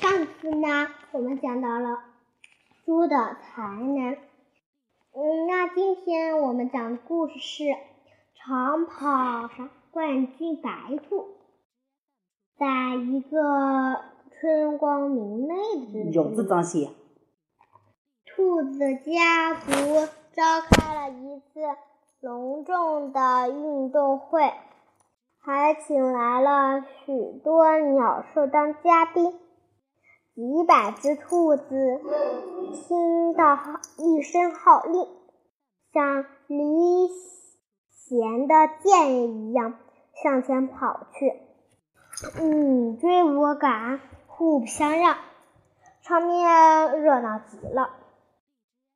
上次呢，我们讲到了猪的才能。嗯，那今天我们讲的故事是长跑冠军白兔。在一个春光明媚的日子，子写。兔子家族召开了一次隆重的运动会，还请来了许多鸟兽当嘉宾。几百只兔子听到一声号令，像离弦的箭一样向前跑去，你追我赶，互不相让，场面热闹极了。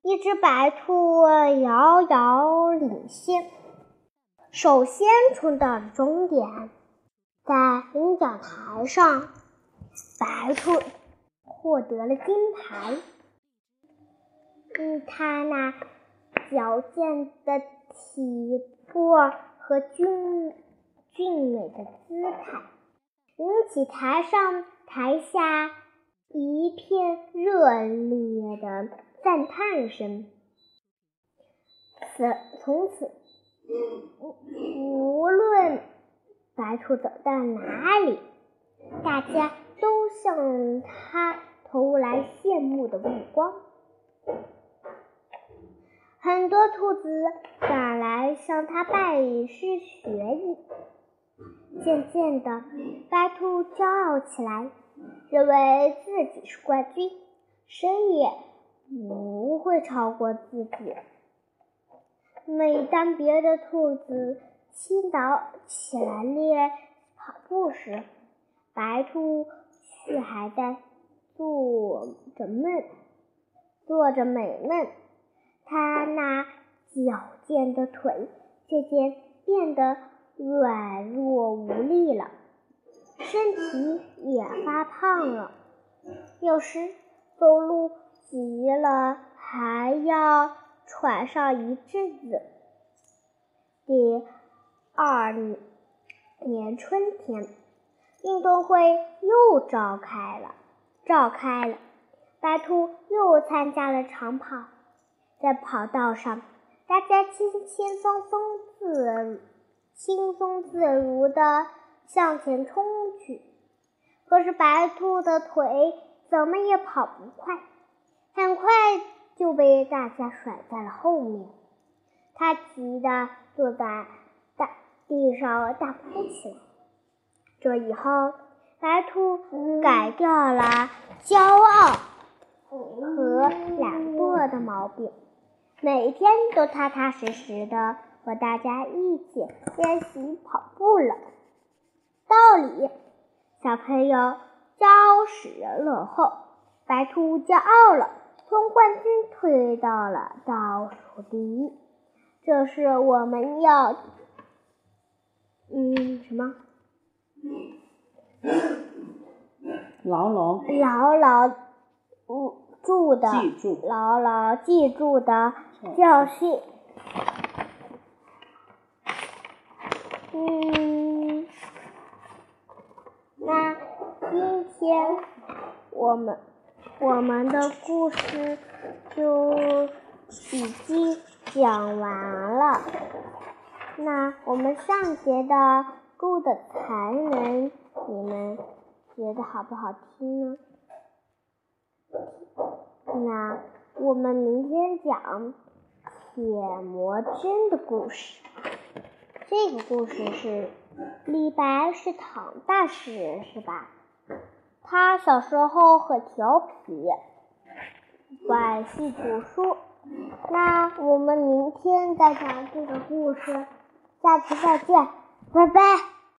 一只白兔遥遥领先，首先冲到了终点，在领奖台上，白兔。获得了金牌。嗯，他那矫健的体魄和俊俊美的姿态，引起台上台下一片热烈的赞叹声。此从此，无论白兔走到哪里，大家。都向他目的目光，很多兔子赶来向他拜师学艺。渐渐的，白兔骄傲起来，认为自己是冠军，谁也不会超过自己。每当别的兔子倾倒起来练跑步时，白兔。却还在做着梦，做着美梦。他那矫健的腿渐渐变得软弱无力了，身体也发胖了。有时走路急了，还要喘上一阵子。第二年春天。运动会又召开了，召开了。白兔又参加了长跑，在跑道上，大家轻轻松松、自轻松自如地向前冲去。可是白兔的腿怎么也跑不快，很快就被大家甩在了后面。它急得坐在大地上大哭起来。这以后，白兔改掉了骄傲和懒惰的毛病，每天都踏踏实实的和大家一起练习跑步了。道理，小朋友骄傲使人落后，白兔骄傲了，从冠军退到了倒数第一。这是我们要，嗯，什么？牢牢牢牢住的，牢牢记住的教训。嗯，那今天我们我们的故事就已经讲完了。那我们上节的住的才能，你们？觉得好不好听呢？那我们明天讲铁魔针的故事。这个故事是李白是唐代诗人是吧？他小时候很调皮，不爱惜读书。那我们明天再讲这个故事，下期再见，拜拜。